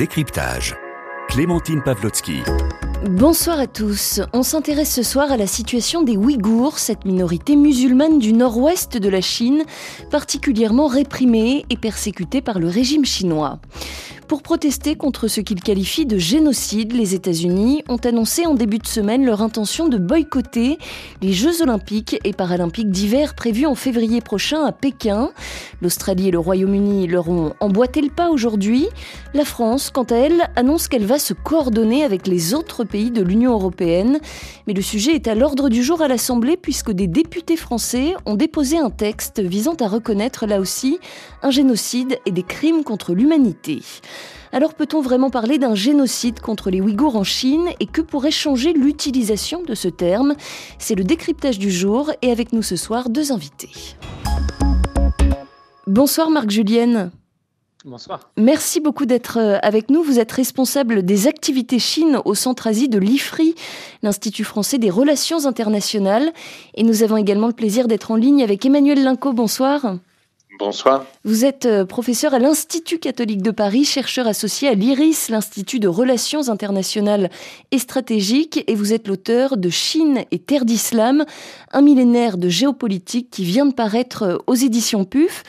décryptage. Clémentine Pavlotsky. Bonsoir à tous. On s'intéresse ce soir à la situation des Ouïghours, cette minorité musulmane du nord-ouest de la Chine, particulièrement réprimée et persécutée par le régime chinois. Pour protester contre ce qu'ils qualifient de génocide, les États-Unis ont annoncé en début de semaine leur intention de boycotter les Jeux olympiques et paralympiques d'hiver prévus en février prochain à Pékin. L'Australie et le Royaume-Uni leur ont emboîté le pas aujourd'hui. La France, quant à elle, annonce qu'elle va se coordonner avec les autres pays de l'Union européenne. Mais le sujet est à l'ordre du jour à l'Assemblée puisque des députés français ont déposé un texte visant à reconnaître là aussi un génocide et des crimes contre l'humanité. Alors peut-on vraiment parler d'un génocide contre les Ouïghours en Chine et que pourrait changer l'utilisation de ce terme? C'est le décryptage du jour et avec nous ce soir deux invités. Bonsoir Marc Julienne. Bonsoir. Merci beaucoup d'être euh, avec nous. Vous êtes responsable des activités Chine au Centre Asie de l'IFRI, l'Institut français des relations internationales. Et nous avons également le plaisir d'être en ligne avec Emmanuel Linco. Bonsoir. Bonsoir. Vous êtes euh, professeur à l'Institut catholique de Paris, chercheur associé à l'IRIS, l'Institut de relations internationales et stratégiques, et vous êtes l'auteur de Chine et terre d'islam, un millénaire de géopolitique qui vient de paraître euh, aux éditions PUF.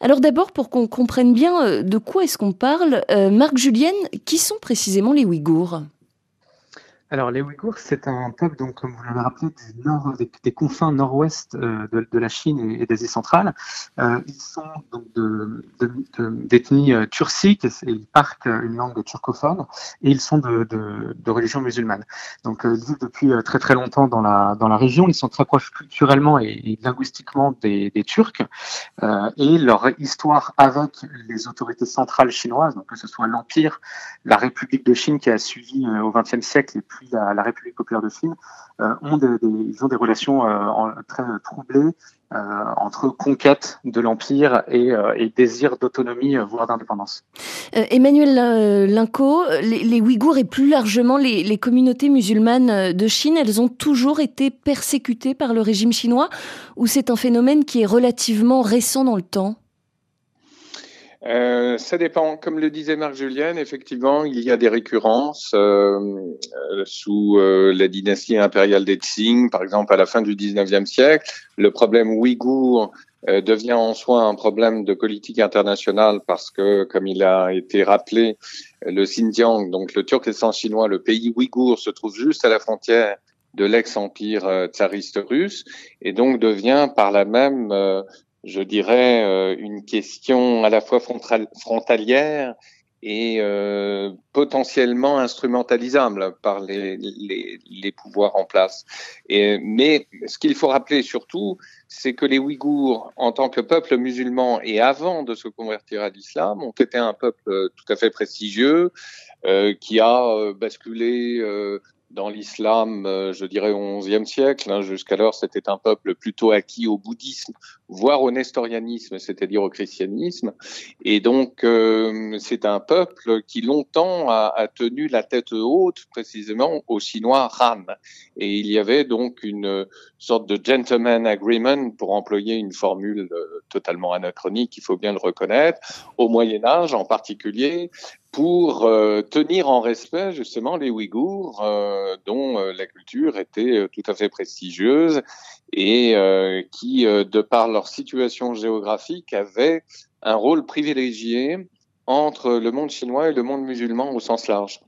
Alors d'abord, pour qu'on comprenne bien euh, de quoi est-ce qu'on parle, Marc Julienne, qui sont précisément les Ouïghours? Alors, les Ouïghours, c'est un peuple, donc, comme vous l'avez rappelé, des, confins nord-ouest euh, de, la Chine et, et d'Asie centrale. Euh, ils sont donc de, d'ethnie euh, turcique et ils parlent une langue turcophone et ils sont de, religion musulmane. Donc, ils vivent depuis très très longtemps dans la, dans la région. Ils sont très proches culturellement et, linguistiquement des, Turcs. et leur histoire avec les autorités centrales chinoises, donc que ce soit l'Empire, la République de Chine qui a suivi au XXe siècle puis la, République populaire de Chine, euh, ont des, ils ont des relations euh, très troublées euh, entre conquête de l'empire et, désir d'autonomie, voire d'indépendance. Emmanuel Linco, les, Ouïghours et plus largement les, les, communautés musulmanes de Chine, elles ont toujours été persécutées par le régime chinois ou c'est un phénomène qui est relativement récent dans le temps? Euh, ça dépend. Comme le disait Marc Julien, effectivement, il y a des récurrences euh, euh sous euh, la dynastie impériale des Qing, par exemple à la fin du 19e siècle. Le problème ouïghour euh, devient en soi un problème de politique internationale parce que, comme il a été rappelé, le Xinjiang, donc le Turkestan chinois, le pays ouïghour, se trouve juste à la frontière de l'ex-empire tsariste russe et donc devient par la même je dirais, euh, une question à la fois frontalière et euh, potentiellement instrumentalisable par les, les, les, pouvoirs en place. Mais ce qu'il faut rappeler surtout, c'est que les Ouïghours, en tant que peuple musulman et avant de se convertir à l'islam, ont été un peuple tout à fait prestigieux, euh, qui a euh, basculé euh, dans l'islam, euh, je dirais au XIe siècle. Hein, Jusqu'alors, c'était un peuple plutôt acquis au bouddhisme, voire au nestorianisme, c'est-à-dire au christianisme. Et donc, euh, c'est un peuple qui longtemps a, tenu la tête haute, précisément au Chinois Han. Et il y avait donc une sorte de gentleman agreement, pour employer une formule euh, totalement anachronique, il faut bien le reconnaître, au Moyen Âge en particulier, pour euh, tenir en respect justement les Ouïghours, dont la culture était tout à fait prestigieuse et qui, de par leur situation géographique, avaient un rôle privilégié entre le monde chinois et le monde musulman au sens large.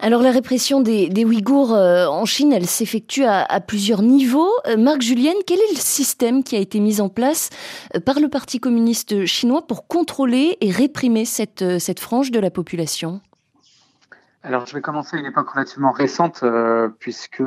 Alors la répression des, Ouïghours euh, en Chine, elle s'effectue à, plusieurs niveaux. Euh, Marc Julienne, quel est le système qui a été mis en place euh, par le Parti communiste chinois pour contrôler et réprimer cette, cette frange de la population? Alors, je vais commencer à une époque relativement récente, puisque,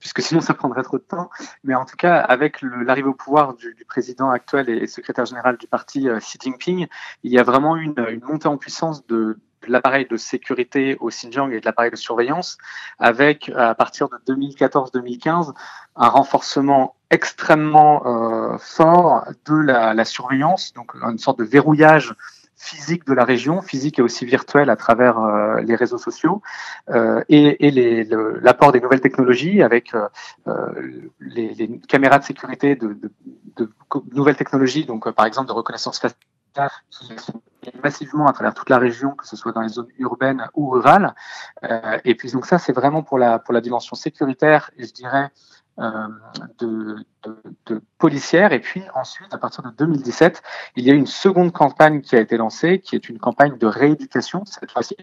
puisque sinon ça prendrait trop de temps. Mais en tout cas, avec l'arrivée au pouvoir du, président actuel et, secrétaire général du parti, Xi Jinping, il y a vraiment une, une montée en puissance de, l'appareil de sécurité au Xinjiang et de l'appareil de surveillance, avec à partir de 2014-2015 un renforcement extrêmement euh, fort de la, la, surveillance, donc une sorte de verrouillage physique de la région, physique et aussi virtuelle à travers euh, les réseaux sociaux, euh, et, l'apport des nouvelles technologies avec euh, les, caméras de sécurité de, nouvelles technologies, donc par exemple de reconnaissance faciale qui massivement à travers toute la région, que ce soit dans les zones urbaines ou rurales. et puis donc ça, c'est vraiment pour la pour la dimension sécuritaire, je dirais de, de, de, policière. Et puis ensuite, à partir de 2017, il y a une seconde campagne qui a été lancée, qui est une campagne de rééducation cette fois-ci.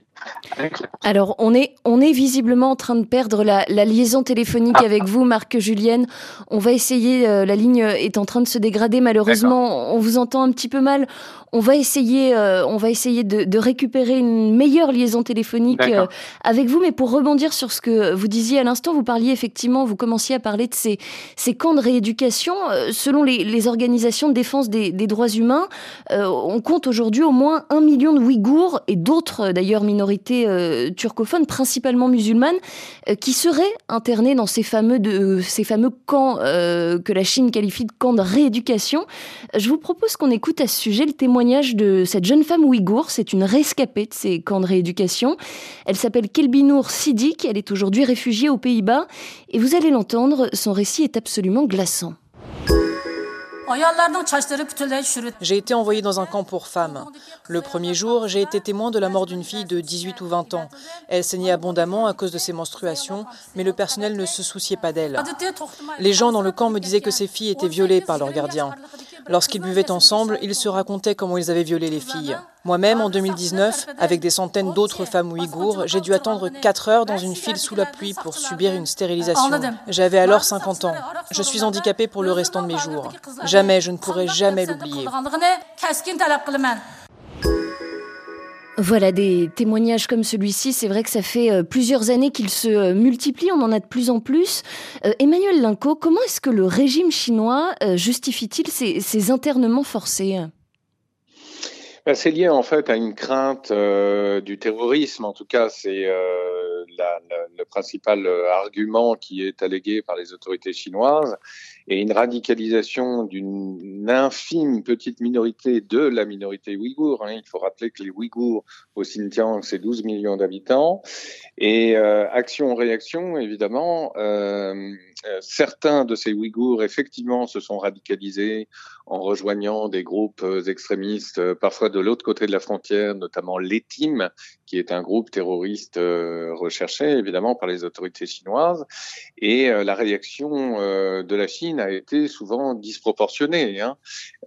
Alors, on est, on est visiblement en train de perdre la, la liaison téléphonique ah. avec vous, Marc Julienne. On va essayer, euh, la ligne est en train de se dégrader malheureusement. On vous entend un petit peu mal. On va essayer, euh, on va essayer de, de, récupérer une meilleure liaison téléphonique euh, avec vous. Mais pour rebondir sur ce que vous disiez à l'instant, vous parliez effectivement, vous commenciez à parler de ces, camps de rééducation. Euh, selon les, organisations de défense des, droits humains, on compte aujourd'hui au moins un million de Ouïghours et d'autres d'ailleurs minorités turcophones, principalement musulmanes, qui seraient internés dans ces fameux, camps que la Chine qualifie de camps de rééducation. Je vous propose qu'on écoute à ce sujet le témoignage de cette jeune femme ouïghour. C'est une rescapée de ces camps de rééducation. Elle s'appelle Kelbinour Sidik. Elle est aujourd'hui réfugiée aux Pays-Bas. Et vous allez l'entendre, son récit est absolument glaçant. J'ai été envoyé dans un camp pour femmes. Le premier jour, j'ai été témoin de la mort d'une fille de 18 ou 20 ans. Elle saignait abondamment à cause de ses menstruations, mais le personnel ne se souciait pas d'elle. Les gens dans le camp me disaient que ces filles étaient violées par leurs gardiens. Lorsqu'ils buvaient ensemble, ils se racontaient comment ils avaient violé les filles. Moi-même, en 2019, avec des centaines d'autres femmes ouïghours, j'ai dû attendre 4 heures dans une file sous la pluie pour subir une stérilisation. J'avais alors 50 ans. Je suis handicapée pour le restant de mes jours. Jamais, je ne pourrai jamais l'oublier. Voilà des témoignages comme celui-ci. C'est vrai que ça fait euh, plusieurs années qu'ils se euh, multiplient. On en a de plus en plus. Euh, Emmanuel Linco, comment est-ce que le régime chinois justifie-t-il ces, internements forcés? Ben, c'est lié en fait à une crainte du terrorisme. En tout cas, c'est le principal argument qui est allégué par les autorités chinoises et une radicalisation d'une infime petite minorité de la minorité ouïghour. Hein. Il faut rappeler que les Ouïghours au Xinjiang, c'est 12 millions d'habitants. Et euh, action-réaction, évidemment, euh, certains de ces Ouïghours, effectivement, se sont radicalisés en rejoignant des groupes extrémistes, parfois de l'autre côté de la frontière, notamment l'ETIM, qui est un groupe terroriste recherché, évidemment, par les autorités chinoises. Et la réaction de la Chine a été souvent disproportionnée, hein.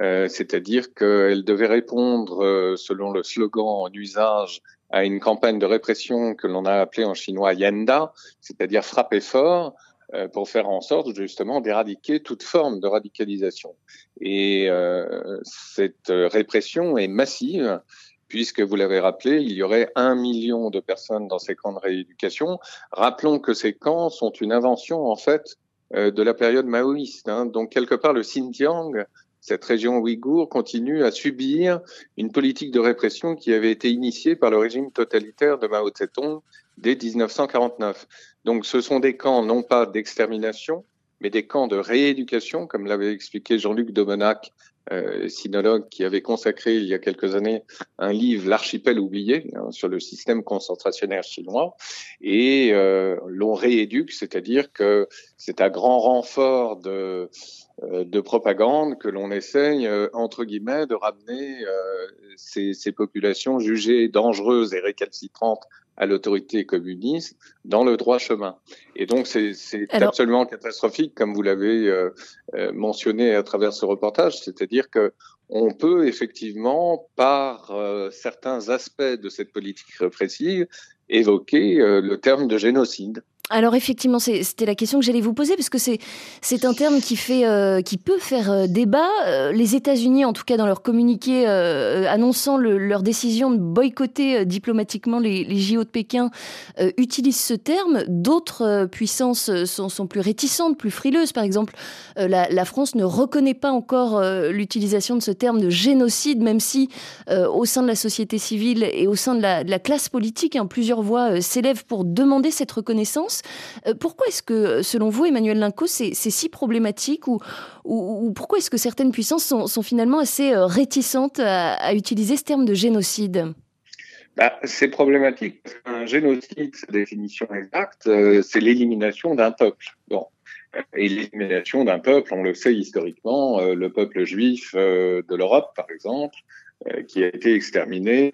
euh, c'est-à-dire qu'elle devait répondre, euh, selon le slogan en usage, à une campagne de répression que l'on a appelée en chinois Yanda, c'est-à-dire frapper fort, euh, pour faire en sorte justement d'éradiquer toute forme de radicalisation. Et cette répression est massive puisque vous l'avez rappelé, il y aurait un million de personnes dans ces camps de rééducation. Rappelons que ces camps sont une invention en fait euh, de la période maoïste. Hein. Donc quelque part, le Xinjiang, cette région ouïghour, continue à subir une politique de répression qui avait été initiée par le régime totalitaire de Mao Tse-tung dès 1949. Donc ce sont des camps non pas d'extermination, mais des camps de rééducation, comme l'avait expliqué Jean-Luc Domenac euh, sinologue qui avait consacré il y a quelques années un livre, L'archipel oublié, hein, sur le système concentrationnaire chinois, et euh, l'on rééduque, c'est-à-dire que c'est à grand renfort de, euh, de propagande que l'on essaye, euh, entre guillemets, de ramener ces, ces populations jugées dangereuses et récalcitrantes à l'autorité communiste dans le droit chemin. Et donc c'est absolument catastrophique, comme vous l'avez mentionné à travers ce reportage, c'est-à-dire que on peut effectivement, par euh, certains aspects de cette politique répressive, évoquer le terme de génocide. Alors effectivement, c'était la question que j'allais vous poser parce que c'est un terme qui fait euh, qui peut faire euh, débat. Euh, les États-Unis, en tout cas dans leur communiqué annonçant leur décision de boycotter diplomatiquement les, les, JO de Pékin, utilisent ce terme. D'autres puissances sont, sont, plus réticentes, plus frileuses. Par exemple, la, la, France ne reconnaît pas encore l'utilisation de ce terme de génocide, même si au sein de la société civile et au sein de la, de la classe politique, hein, plusieurs voix s'élèvent pour demander cette reconnaissance. Euh, pourquoi est-ce que, selon vous, Emmanuel Linco, c'est si problématique ou, ou, pourquoi est-ce que certaines puissances sont, finalement assez euh, réticentes à, utiliser ce terme de génocide? Bah, c'est problématique. Un génocide, définition exacte, euh, c'est l'élimination d'un peuple. Bon. Et l'élimination d'un peuple, on le sait historiquement, le peuple juif de l'Europe, par exemple, qui a été exterminée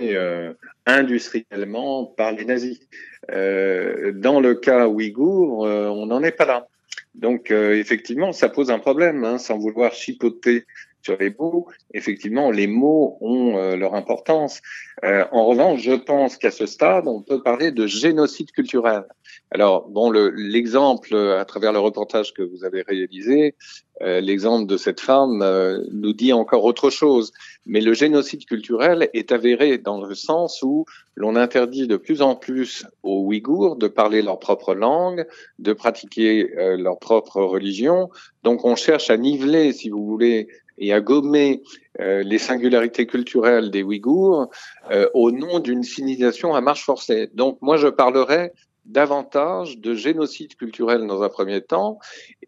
industriellement par les nazis. Dans le cas ouïghour, on n'en est pas là. Donc effectivement, ça pose un problème, hein, sans vouloir chipoter sur les mots. Effectivement, les mots ont euh, leur importance. Euh, en revanche, je pense qu'à ce stade, on peut parler de génocide culturel. Alors, bon, l'exemple à travers le reportage que vous avez réalisé, euh, l'exemple de cette femme nous dit encore autre chose. Mais le génocide culturel est avéré dans le sens où l'on interdit de plus en plus aux Ouïghours de parler leur propre langue, de pratiquer leur propre religion. Donc, on cherche à niveler, si vous voulez, et à gommer euh, les singularités culturelles des Ouïghours euh, au nom d'une civilisation à marche forcée. Donc moi, je parlerai davantage de génocide culturel dans un premier temps,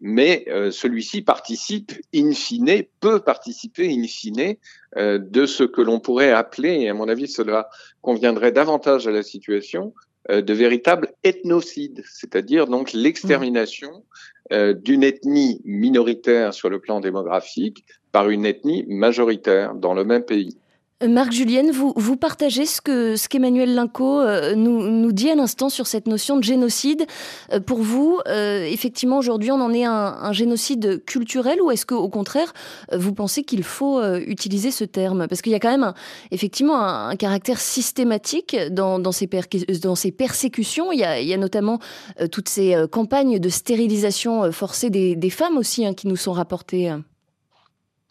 mais euh, celui-ci participe in fine, peut participer in fine de ce que l'on pourrait appeler, et à mon avis cela conviendrait davantage à la situation, de véritable ethnocide, c'est-à-dire donc l'extermination d'une ethnie minoritaire sur le plan démographique par une ethnie majoritaire dans le même pays. Euh, Marc Julienne, vous, vous partagez ce que ce qu'Emmanuel Linco euh, nous, nous, dit à l'instant sur cette notion de génocide. Euh, pour vous, effectivement, aujourd'hui, on en est un, un génocide culturel ou est-ce qu'au contraire, vous pensez qu'il faut utiliser ce terme? Parce qu'il y a quand même, effectivement, un, caractère systématique dans, dans, ces persécutions. Il y a, il y a notamment toutes ces campagnes de stérilisation forcée des, des femmes aussi hein, qui nous sont rapportées.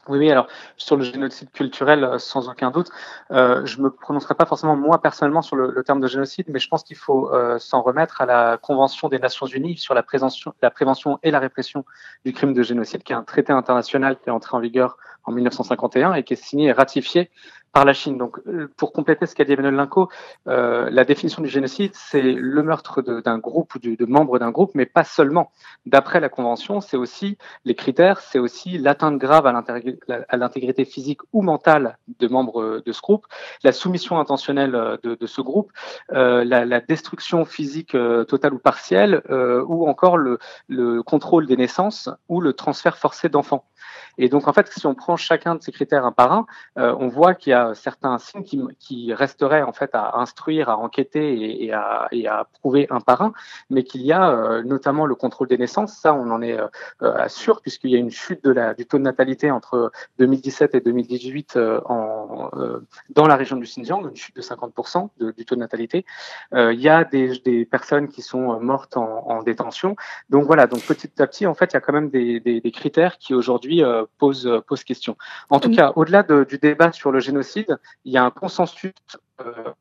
Oui, oui, alors sur le génocide culturel, euh, sans aucun doute, euh, je me prononcerai pas forcément moi personnellement sur le, terme de génocide, mais je pense qu'il faut euh, s'en remettre à la Convention des Nations Unies sur la la prévention et la répression du crime de génocide, qui est un traité international qui est entré en vigueur en 1951 et qui est signé et ratifié par la Chine. Donc, euh, pour compléter ce qu'a dit Emmanuel Linco, euh, la définition du génocide, c'est le meurtre d'un groupe ou de, membres d'un groupe, mais pas seulement. D'après la Convention, c'est aussi les critères, c'est aussi l'atteinte grave à l'intégrité physique ou mentale de membres de ce groupe, la soumission intentionnelle de, de ce groupe, euh, la, la, destruction physique euh, totale ou partielle, euh, ou encore le, le contrôle des naissances ou le transfert forcé d'enfants. Et donc, en fait, si on prend chacun de ces critères un par un, euh, on voit qu'il y a certains signes qui, resteraient en fait à instruire, à enquêter et, à, prouver un par un, mais qu'il y a euh, notamment le contrôle des naissances. Ça, on en est euh, sûr puisqu'il y a une chute du taux de natalité entre 2017 et 2018 en, dans la région du Xinjiang, une chute de 50% de, du taux de natalité. il y a des, personnes qui sont mortes en, en, détention. Donc voilà, donc petit à petit, en fait, il y a quand même des critères qui aujourd'hui pose, pose question. En tout cas, au-delà du débat sur le génocide, il y a un consensus, euh,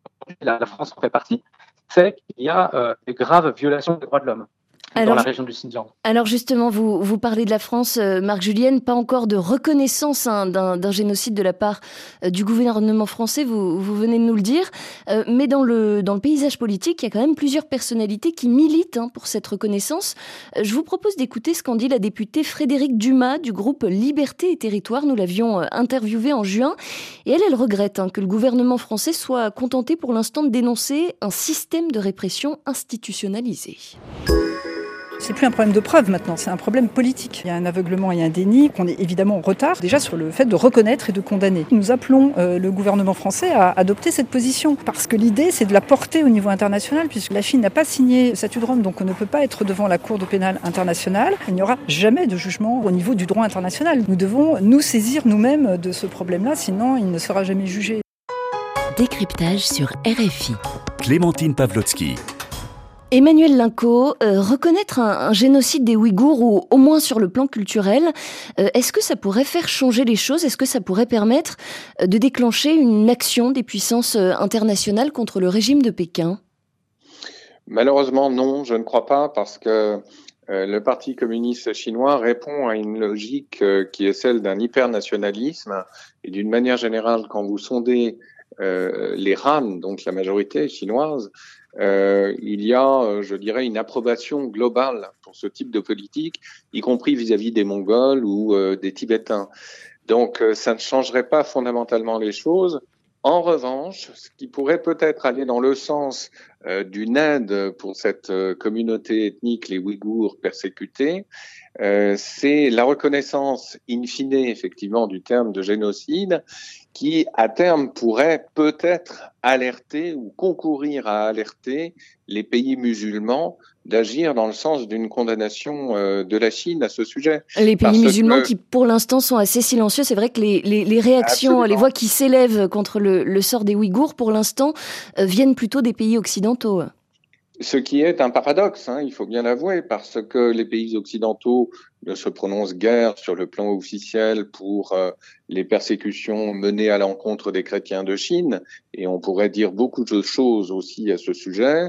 la, France en fait partie, c'est qu'il y a euh, des graves violations des droits de l'homme alors, dans la région du Xinjiang. Alors justement, vous, vous parlez de la France, euh, Marc Julienne, pas encore de reconnaissance hein, d'un génocide de la part euh, du gouvernement français, vous, vous, venez de nous le dire, euh, mais dans le, dans le paysage politique, il y a quand même plusieurs personnalités qui militent hein, pour cette reconnaissance. je vous propose d'écouter ce qu'en dit la députée Frédérique Dumas du groupe Liberté et Territoire. Nous l'avions interviewée en juin, et elle, elle regrette hein, que le gouvernement français soit contenté pour l'instant de dénoncer un système de répression institutionnalisé. C'est plus un problème de preuve maintenant, c'est un problème politique. Il y a un aveuglement et un déni, qu'on est évidemment en retard déjà sur le fait de reconnaître et de condamner. Nous appelons euh, le gouvernement français à adopter cette position parce que l'idée c'est de la porter au niveau international puisque la Chine n'a pas signé le statut de Rome donc on ne peut pas être devant la Cour de pénale internationale. Il n'y aura jamais de jugement au niveau du droit international. Nous devons nous saisir nous-mêmes de ce problème-là sinon il ne sera jamais jugé. Décryptage sur RFI. Clémentine Pavlotsky. Emmanuel Linco, euh, reconnaître un, génocide des Ouïghours, ou au moins sur le plan culturel, euh, est-ce que ça pourrait faire changer les choses? Est-ce que ça pourrait permettre euh, de déclencher une action des puissances internationales contre le régime de Pékin? Malheureusement, non, je ne crois pas, parce que le Parti communiste chinois répond à une logique qui est celle d'un hypernationalisme. Et d'une manière générale, quand vous sondez les RAN, donc la majorité chinoise, euh, il y a, euh, je dirais, une approbation globale pour ce type de politique, y compris vis-à-vis des Mongols ou euh, des Tibétains. Donc, ça ne changerait pas fondamentalement les choses. En revanche, ce qui pourrait peut-être aller dans le sens d'une aide pour cette communauté ethnique, les Ouïghours persécutés, c'est la reconnaissance in fine, effectivement, du terme de génocide qui, à terme, pourrait peut-être alerter ou concourir à alerter les pays musulmans d'agir dans le sens d'une condamnation euh, de la Chine à ce sujet. Les pays musulmans qui, pour l'instant, sont assez silencieux. C'est vrai que les, les, réactions, les voix qui s'élèvent contre le, le, sort des Ouïghours, pour l'instant, euh, viennent plutôt des pays occidentaux. Ce qui est un paradoxe, hein, il faut bien l'avouer, parce que les pays occidentaux ne se prononcent guère sur le plan officiel pour euh, les persécutions menées à l'encontre des chrétiens de Chine, et on pourrait dire beaucoup de choses aussi à ce sujet.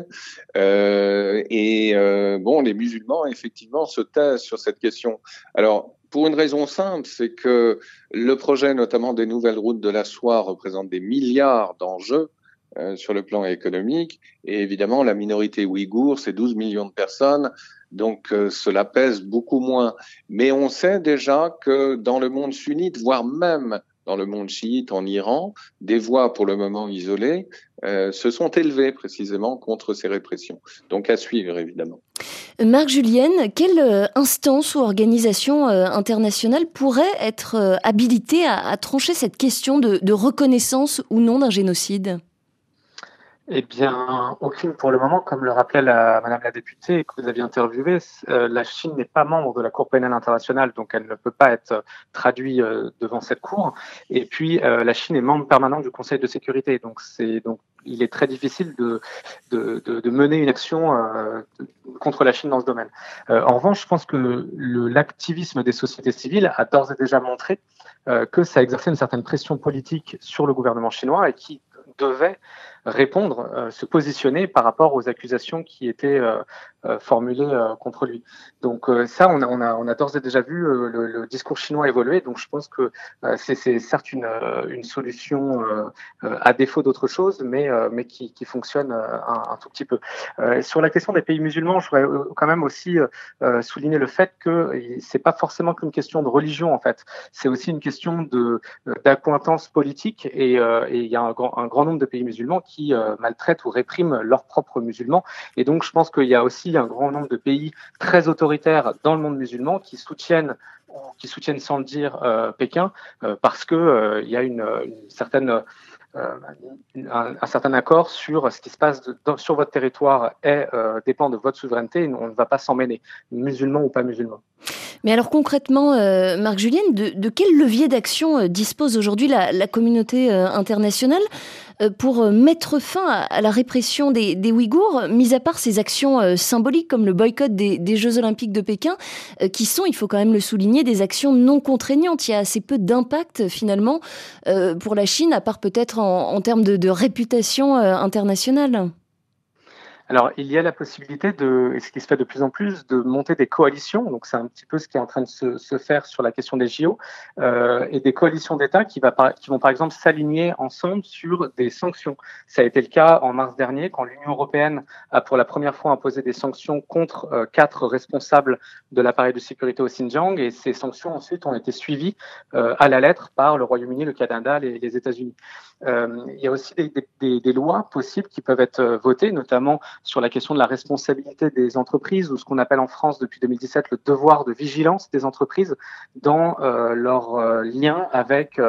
Euh, et euh, bon, les musulmans effectivement se taisent sur cette question. Alors pour une raison simple, c'est que le projet notamment des nouvelles routes de la soie représente des milliards d'enjeux euh, sur le plan économique. Et évidemment, la minorité ouïghour, c'est 12 millions de personnes, donc euh, cela pèse beaucoup moins. Mais on sait déjà que dans le monde sunnite, voire même dans le monde chiite en Iran, des voix pour le moment isolées euh, se sont élevées précisément contre ces répressions. Donc à suivre évidemment. Marc Julienne, quelle instance ou organisation internationale pourrait être habilitée à, trancher cette question de reconnaissance ou non d'un génocide? Eh bien, aucune pour le moment, comme le rappelait la, Madame la députée que vous aviez interviewée. Euh, la Chine n'est pas membre de la Cour pénale internationale, donc elle ne peut pas être traduite euh, devant cette Cour. Et puis, euh, la Chine est membre permanent du Conseil de sécurité, donc c'est donc il est très difficile de, de, de, de mener une action contre la Chine dans ce domaine. en revanche, je pense que l'activisme des sociétés civiles a d'ores et déjà montré que ça exerçait une certaine pression politique sur le gouvernement chinois et qui devait répondre, euh, se positionner par rapport aux accusations qui étaient euh, euh, formulées contre lui. Donc ça, on a, on a, on a d'ores et déjà vu le, le, discours chinois évoluer. Donc je pense que c'est certes une, une solution à défaut d'autre chose, mais, mais qui, qui fonctionne un, un, tout petit peu. sur la question des pays musulmans, je voudrais quand même aussi souligner le fait que c'est pas forcément qu'une question de religion en fait. C'est aussi une question de d'accointance politique et il y a un grand, un grand nombre de pays musulmans qui qui euh, maltraitent ou répriment leurs propres musulmans. Et donc, je pense qu'il y a aussi un grand nombre de pays très autoritaires dans le monde musulman qui soutiennent qui soutiennent sans le dire euh, Pékin euh, parce que il y a une, certaine un, certain accord sur ce qui se passe sur votre territoire est, dépend de votre souveraineté et on ne va pas s'en mêler, musulman ou pas musulman. Mais alors concrètement, Marc Julienne, de, de quel levier d'action dispose aujourd'hui la, communauté internationale? Pour euh, mettre fin à la répression des, des Ouïghours, mis à part ces actions euh, symboliques comme le boycott des, Jeux Olympiques de Pékin, qui sont, il faut quand même le souligner, des actions non contraignantes. Il y a assez peu d'impact finalement pour la Chine, à part peut-être en, en, termes de réputation internationale. Alors, il y a la possibilité de, et ce qui se fait de plus en plus, de monter des coalitions. Donc, c'est un petit peu ce qui est en train de se, se faire sur la question des JO, euh, et des coalitions d'États qui, qui vont par exemple s'aligner ensemble sur des sanctions. Ça a été le cas en mars dernier, quand l'Union européenne a pour la première fois imposé des sanctions contre euh, quatre responsables de l'appareil de sécurité au Xinjiang, et ces sanctions ensuite ont été suivies euh, à la lettre par le Royaume-Uni, le Canada et les États-Unis. Euh, il y a aussi des, des, des, lois possibles qui peuvent être euh, votées, notamment sur la question de la responsabilité des entreprises, ou ce qu'on appelle en France depuis 2017 le devoir de vigilance des entreprises dans euh, leur euh, lien avec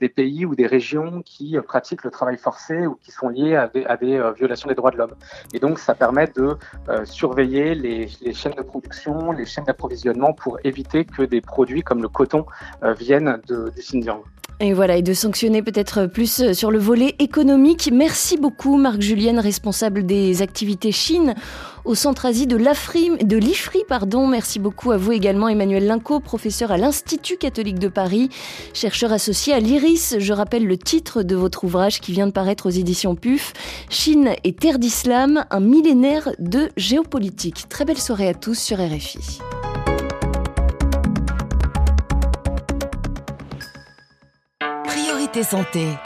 des pays ou des régions qui pratiquent le travail forcé ou qui sont liés à des, violations des droits de l'homme. Et donc, ça permet de surveiller les, les, chaînes de production, les chaînes d'approvisionnement pour éviter que des produits comme le coton viennent de, du Xinjiang. Et voilà, et de sanctionner peut-être plus euh, sur le volet économique. Merci beaucoup Marc Julienne, responsable des activités Chine au Centre Asie de l'IFRI, pardon. Merci beaucoup à vous également Emmanuel Linco, professeur à l'Institut catholique de Paris, chercheur associé à l'IRIS. Je rappelle le titre de votre ouvrage qui vient de paraître aux éditions PUF, Chine et terre d'islam, un millénaire de géopolitique. Très belle soirée à tous sur RFI. Santé.